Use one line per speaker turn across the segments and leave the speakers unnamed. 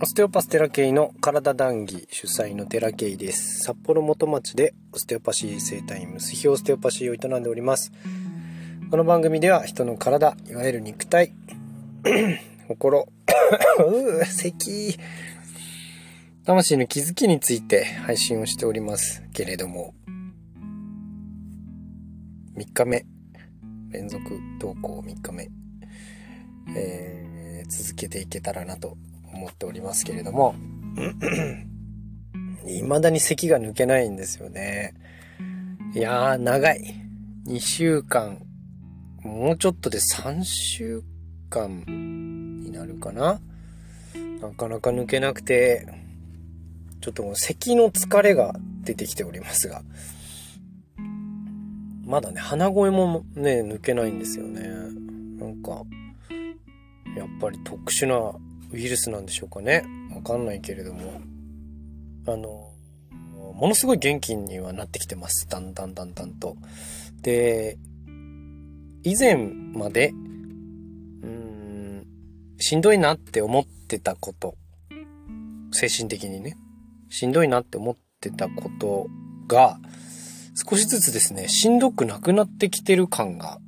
オステオパステラケイの体談義主催のテラケイです。札幌元町でオステオパシー生態ムスヒオステオパシーを営んでおります。この番組では人の体、いわゆる肉体、心、う咳、魂の気づきについて配信をしておりますけれども、3日目、連続投稿3日目、えー、続けていけたらなと思っておりますけれども、未だに咳が抜けないんですよね。いやー、長い。2週間、もうちょっとで3週間になるかな。なかなか抜けなくて、ちょっともう咳の疲れが出てきておりますが、まだね、鼻声もね、抜けないんですよね。なんか、やっぱり特殊なウイルスなんでしょうかね。わかんないけれども。あの、ものすごい元気にはなってきてます。だんだんだんだんと。で、以前まで、うん、しんどいなって思ってたこと、精神的にね、しんどいなって思ってたことが、少しずつですね、しんどくなくなってきてる感が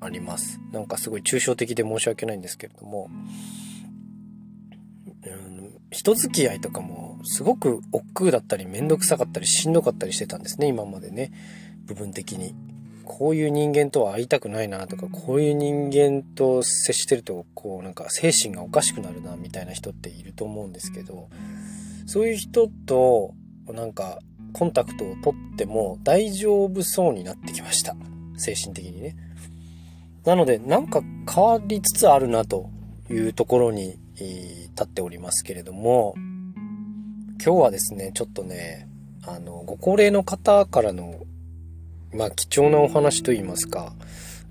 あります。なんかすごい抽象的で申し訳ないんですけれども、人付き合いとかもすごく億劫だったりめんどくさかったりしんどかったりしてたんですね、今までね。部分的に。こういう人間とは会いたくないなとか、こういう人間と接してると、こうなんか精神がおかしくなるなみたいな人っていると思うんですけど、そういう人となんかコンタクトを取っても大丈夫そうになってきました。精神的にね。なので、なんか変わりつつあるなというところに立っておりますけれども、今日はですね、ちょっとね、あの、ご高齢の方からの、まあ、貴重なお話といいますか、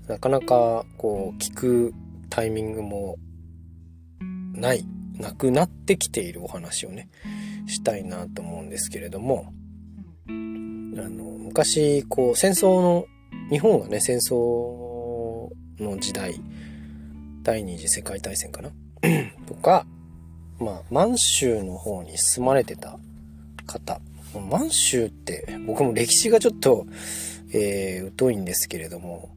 なかなか、こう、聞くタイミングもない、なくなってきているお話をね、したいなと思うんですけれども、あの、昔、こう、戦争の、日本がね、戦争の時代、第二次世界大戦かな？とか、まあ、満州の方に住まれてた方。満州って僕も歴史がちょっと、えー、疎いんですけれども、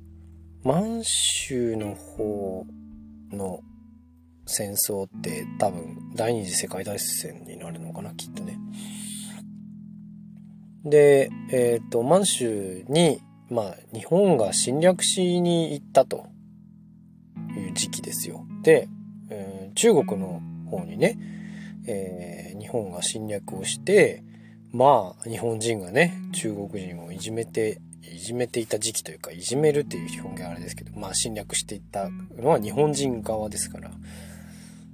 満州の方の戦争って多分第二次世界大戦になるのかな、きっとね。で、えっ、ー、と、満州に、まあ、日本が侵略しに行ったという時期ですよ。で、えー、中国の方にね、えー、日本が侵略をして、まあ、日本人がね、中国人をいじめて、いじめていた時期というか、いじめるっていう表現あれですけど、まあ侵略していったのは日本人側ですから。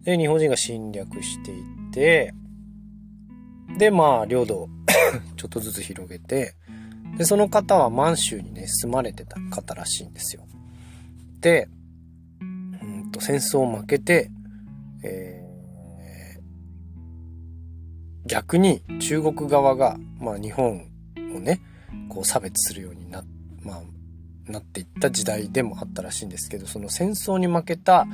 で、日本人が侵略していって、で、まあ、領土を ちょっとずつ広げて、で、その方は満州にね、住まれてた方らしいんですよ。で、うんと、戦争を負けて、えー、逆に中国側が、まあ日本をね、こう差別するようにな、まあ、なっていった時代でもあったらしいんですけど、その戦争に負けた、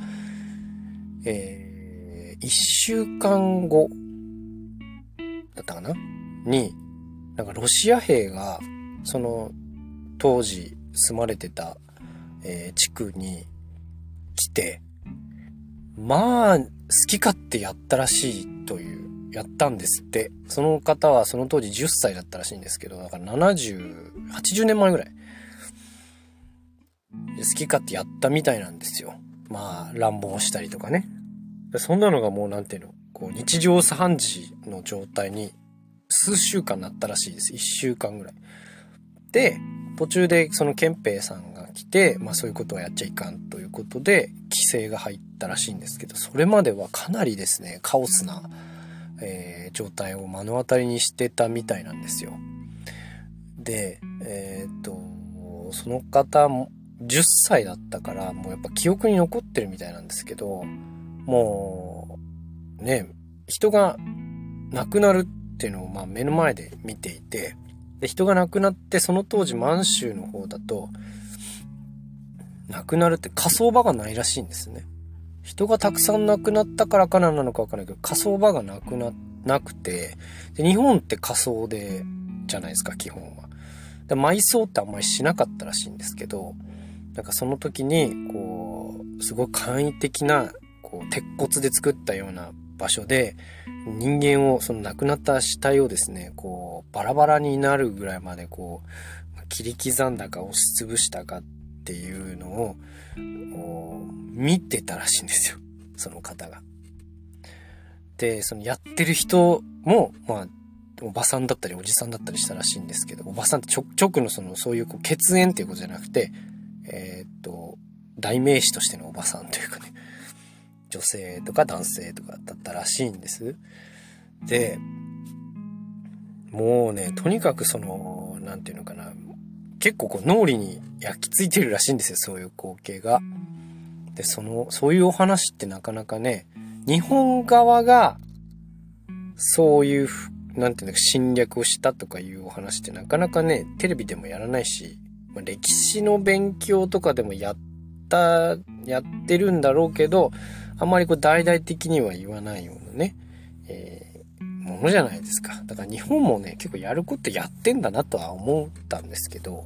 えー、一週間後だったかな？に、なんかロシア兵が、その当時住まれてた、えー、地区に来て、まあ、好き勝手やったらしいという、やったんですって。その方はその当時10歳だったらしいんですけど、だから70、80年前ぐらい。好き勝手やったみたいなんですよ。まあ、乱暴したりとかね。そんなのがもうなんていうの、こう日常茶飯事の状態に数週間なったらしいです。1週間ぐらい。で、途中でその憲兵さんが来て、まあそういうことはやっちゃいかんということで、規制が入ったらしいんですけど、それまではかなりですね、カオスな、えー、状態を目の当たりにしてたみたいなんですよ。で、えー、っと、その方も10歳だったから、もうやっぱ記憶に残ってるみたいなんですけど、もう、ね、人が亡くなるっていうのをまあ目の前で見ていて、で、人が亡くなって、その当時満州の方だと、亡くなるって火葬場がないらしいんですね。人がたくさん亡くなったからかななのかわからないけど、火葬場がなくな、なくて、で日本って火葬で、じゃないですか、基本は。で埋葬ってあんまりしなかったらしいんですけど、なんかその時に、こう、すごい簡易的な、こう、鉄骨で作ったような場所で、人間を、その亡くなった死体をですね、こう、バラバラになるぐらいまでこう、切り刻んだか押しつぶしたかっていうのを、見てたらしいんですよ。その方が。で、そのやってる人も、まあ、おばさんだったりおじさんだったりしたらしいんですけど、おばさんって直のその、そういうこう血縁っていうことじゃなくて、えー、っと、代名詞としてのおばさんというかね、女性とか男性とかだったらしいんです。で、もうね、とにかくその、なんていうのかな、結構こう脳裏に焼き付いてるらしいんですよ、そういう光景が。で、その、そういうお話ってなかなかね、日本側が、そういう、なんていうの、侵略をしたとかいうお話ってなかなかね、テレビでもやらないし、まあ、歴史の勉強とかでもやった、やってるんだろうけど、あんまりこう大々的には言わないようなね、えー、ものじゃないですか。だから日本もね、結構やることやってんだなとは思ったんですけど、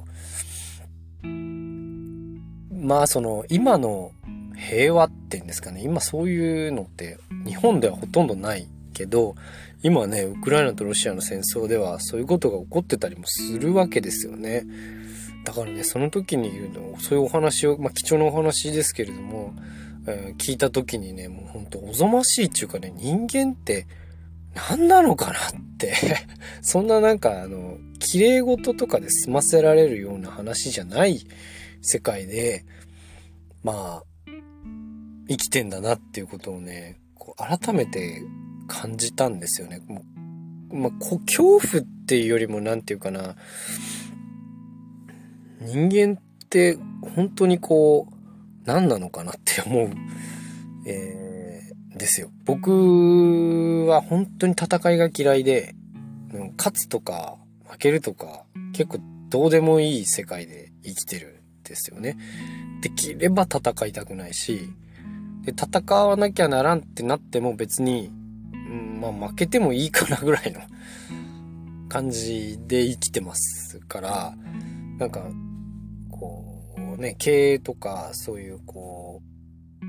まあその、今の平和っていうんですかね。今そういうのって日本ではほとんどないけど、今ね、ウクライナとロシアの戦争ではそういうことが起こってたりもするわけですよね。だからね、その時に言うの、そういうお話を、まあ貴重なお話ですけれども、えー、聞いた時にね、もうほんとおぞましいっていうかね、人間って何なのかなって そんななんかあの、綺麗事とかで済ませられるような話じゃない世界で、まあ、生きてんだなっていうことをね、こう改めて感じたんですよね。もうまあ、恐怖っていうよりも何て言うかな、人間って本当にこう、何なのかなって思う、えー、ですよ。僕は本当に戦いが嫌いで、勝つとか負けるとか結構どうでもいい世界で生きてるんですよね。できれば戦いたくないし、で、戦わなきゃならんってなっても別に、うん、まあ負けてもいいかなぐらいの 感じで生きてますから、なんか、こうね、経営とかそういうこう、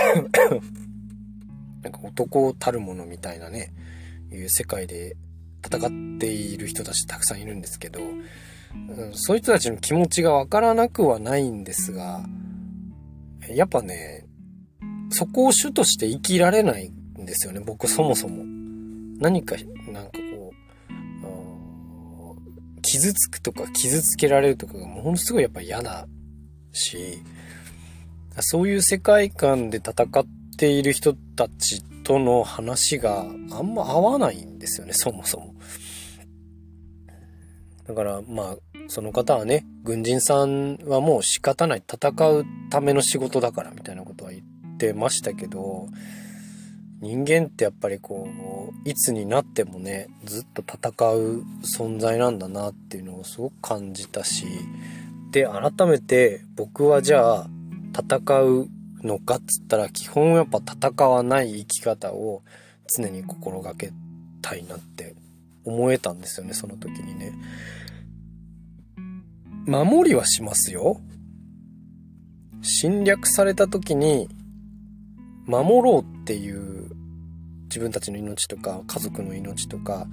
なんか男たるものみたいなね、いう世界で戦っている人たちたくさんいるんですけど、うん、そういう人たちの気持ちがわからなくはないんですが、やっぱね、そこを主として生きられないんですよね、僕そもそも。何か、なんかこう、傷つくとか傷つけられるとかがものすごいやっぱ嫌だし、そういう世界観で戦っている人たちとの話があんま合わないんですよね、そもそも。だからまあ、その方はね、軍人さんはもう仕方ない、戦うための仕事だからみたいなことは言ってましたけど、人間ってやっぱりこう、いつになってもね、ずっと戦う存在なんだなっていうのをすごく感じたし、で、改めて僕はじゃあ、戦うのかっつったら、基本やっぱ戦わない生き方を常に心がけたいなって思えたんですよね、その時にね。守りはしますよ。侵略された時に守ろうっていう自分たちの命とか家族の命とか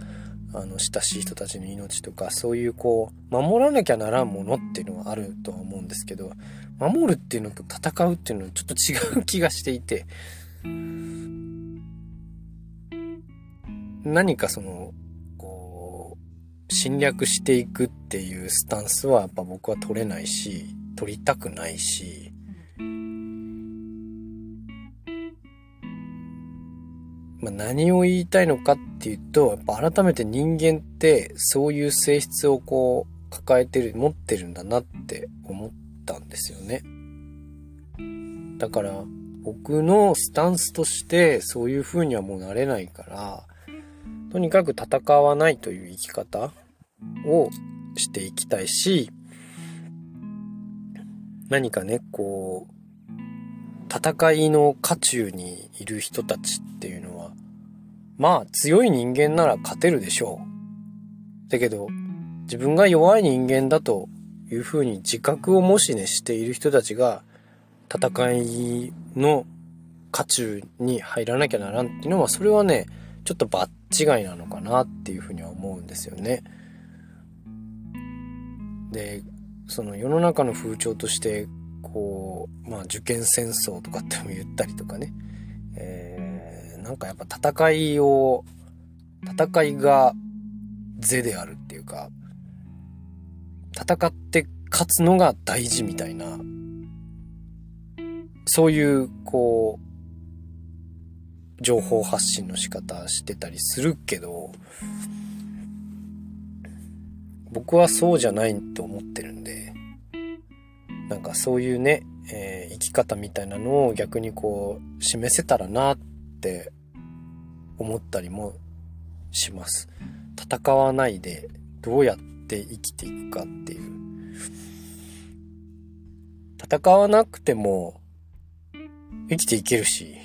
あの親しい人たちの命とかそういうこう守らなきゃならんものっていうのはあるとは思うんですけど守るっていうのと戦うっていうのはちょっと違う気がしていて何かそのこう侵略していくっていうスタンスはやっぱ僕は取れないし取りたくないしまあ、何を言いたいのかっていうと、やっぱ改めて人間ってそういう性質をこう抱えてる、持ってるんだなって思ったんですよね。だから僕のスタンスとしてそういう風にはもうなれないから、とにかく戦わないという生き方をしていきたいし、何かね、こう、戦いの渦中にいる人たちっていうのは、まあ強い人間なら勝てるでしょう。だけど、自分が弱い人間だというふうに自覚をもしねしている人たちが戦いの渦中に入らなきゃならんっていうのはそれはねちょっと場違いなのかなっていうふうには思うんですよね。でその世の中の風潮としてこうまあ受験戦争とかっても言ったりとかね、なんかやっぱ戦いを戦いが是であるっていうか戦って勝つのが大事みたいなそういうこう情報発信の仕方してたりするけど僕はそうじゃないと思ってるんでなんかそういうね、えー、生き方みたいなのを逆にこう示せたらなって思ったりもします。戦わないでどうやって生きていくかっていう。戦わなくても生きていけるし。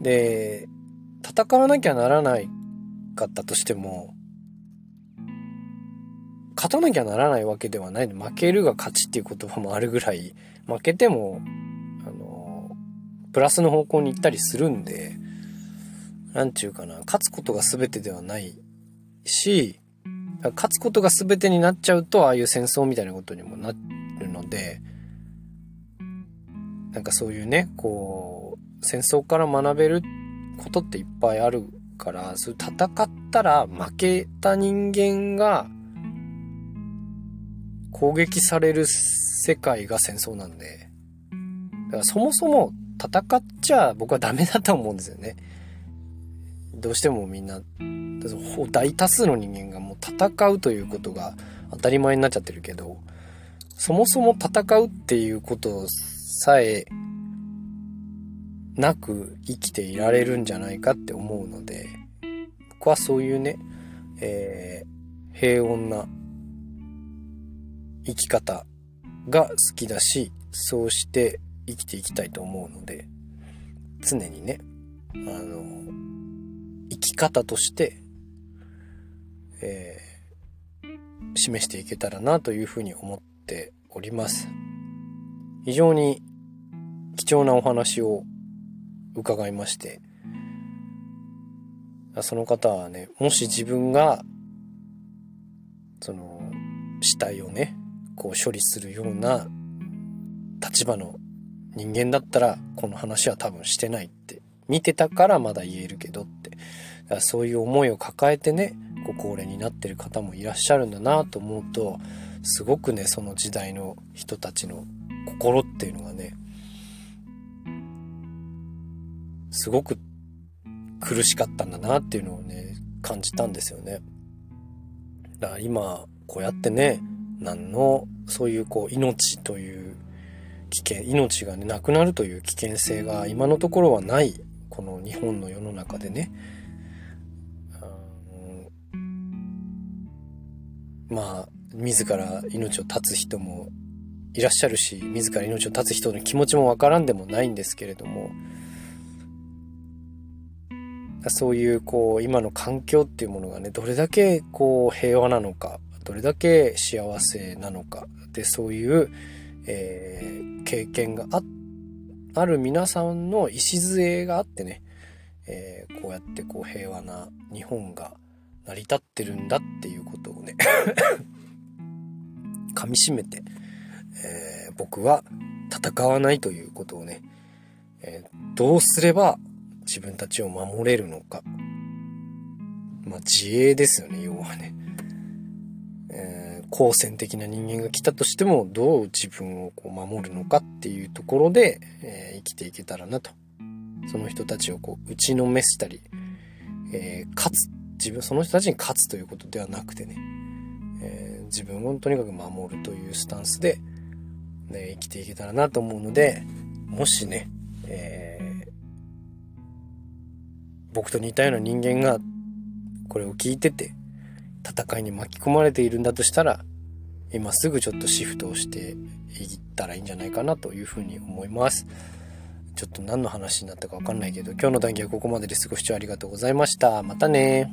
で、戦わなきゃならないかったとしても、勝たなきゃならないわけではない負けるが勝ちっていう言葉もあるぐらい、負けても、プラスの方向に行ったりするんで、なんちゅうかな、勝つことが全てではないし、勝つことが全てになっちゃうと、ああいう戦争みたいなことにもなるので、なんかそういうね、こう、戦争から学べることっていっぱいあるから、そう戦ったら負けた人間が攻撃される世界が戦争なんで、だからそもそも戦っちゃ僕はダメだと思うんですよね。どうしてもみんな、大多数の人間がもう戦うということが当たり前になっちゃってるけど、そもそも戦うっていうことさえなく生きていられるんじゃないかって思うので、僕はそういうね、えー、平穏な生き方が好きだし、そうして生きていきたいと思うので、常にね、あの、生き方として、えー、示していけたらなというふうに思っております。非常に貴重なお話を伺いまして、その方はね、もし自分が、その、死体をね、こう処理するような立場の人間だったらこの話は多分してないって見てたからまだ言えるけどって。だからそういう思いを抱えてねご高齢になってる方もいらっしゃるんだなと思うとすごくねその時代の人たちの心っていうのがねすごく苦しかったんだなっていうのをね感じたんですよね。だから今こうやってね何のそういうこう命という危険命がねなくなるという危険性が今のところはないこの日本の世の中でね。まあ自ら命を絶つ人もいらっしゃるし自ら命を絶つ人の気持ちもわからんでもないんですけれどもそういうこう今の環境っていうものがねどれだけこう平和なのかどれだけ幸せなのかでそういう、えー、経験があある皆さんの礎があってね、えー、こうやってこう平和な日本が成り立ってるんだっていうことをね 噛みしめて、えー、僕は戦わないということをね、えー、どうすれば自分たちを守れるのか。まあ自衛ですよね、要はね。好戦的な人間が来たとしても、どう自分をこう守るのかっていうところで、えー、生きていけたらなと。その人たちをこう打ちのめしたり、えー、勝つ。自分、その人たちに勝つということではなくてね、えー、自分をとにかく守るというスタンスで、ね、生きていけたらなと思うので、もしね、え、僕と似たような人間がこれを聞いてて、戦いに巻き込まれているんだとしたら今すぐちょっとシフトをしていったらいいんじゃないかなというふうに思います。ちょっと何の話になったか分かんないけど今日の談義はここまでです。ご視聴ありがとうございました。またね。